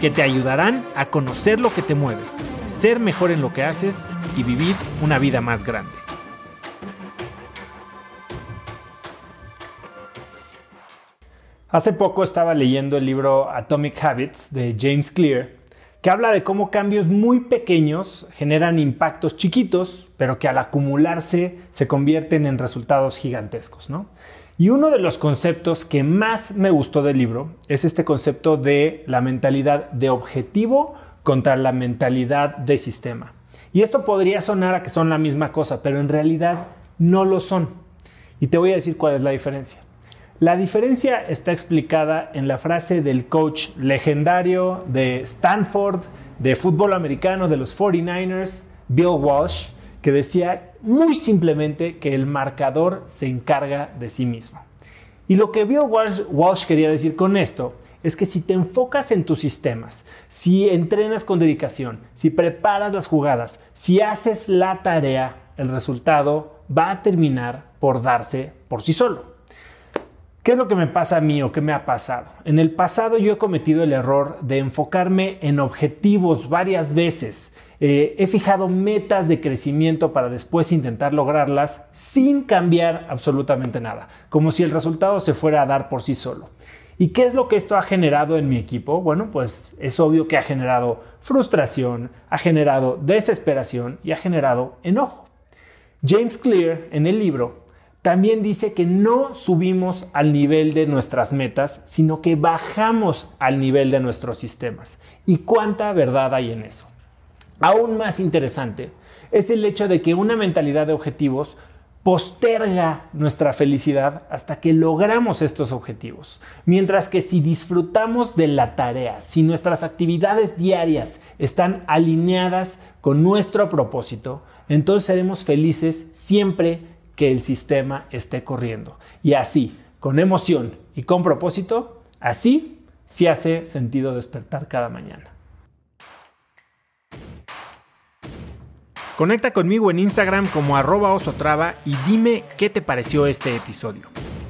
que te ayudarán a conocer lo que te mueve, ser mejor en lo que haces y vivir una vida más grande. Hace poco estaba leyendo el libro Atomic Habits de James Clear, que habla de cómo cambios muy pequeños generan impactos chiquitos, pero que al acumularse se convierten en resultados gigantescos, ¿no? Y uno de los conceptos que más me gustó del libro es este concepto de la mentalidad de objetivo contra la mentalidad de sistema. Y esto podría sonar a que son la misma cosa, pero en realidad no lo son. Y te voy a decir cuál es la diferencia. La diferencia está explicada en la frase del coach legendario de Stanford, de fútbol americano, de los 49ers, Bill Walsh, que decía muy simplemente que el marcador se encarga de sí mismo. Y lo que Bill Walsh, quería decir con esto es que si te enfocas en tus sistemas, si entrenas con dedicación, si preparas las jugadas, si haces la tarea, el resultado va a terminar por darse por sí solo. ¿Qué es lo que me pasa a mí o qué me ha pasado? En el pasado yo he cometido el error de enfocarme en objetivos varias veces. Eh, he fijado metas de crecimiento para después intentar lograrlas sin cambiar absolutamente nada, como si el resultado se fuera a dar por sí solo. ¿Y qué es lo que esto ha generado en mi equipo? Bueno, pues es obvio que ha generado frustración, ha generado desesperación y ha generado enojo. James Clear en el libro también dice que no subimos al nivel de nuestras metas, sino que bajamos al nivel de nuestros sistemas. ¿Y cuánta verdad hay en eso? Aún más interesante es el hecho de que una mentalidad de objetivos posterga nuestra felicidad hasta que logramos estos objetivos. Mientras que si disfrutamos de la tarea, si nuestras actividades diarias están alineadas con nuestro propósito, entonces seremos felices siempre que el sistema esté corriendo. Y así, con emoción y con propósito, así sí hace sentido despertar cada mañana. Conecta conmigo en Instagram como arroba osotrava y dime qué te pareció este episodio.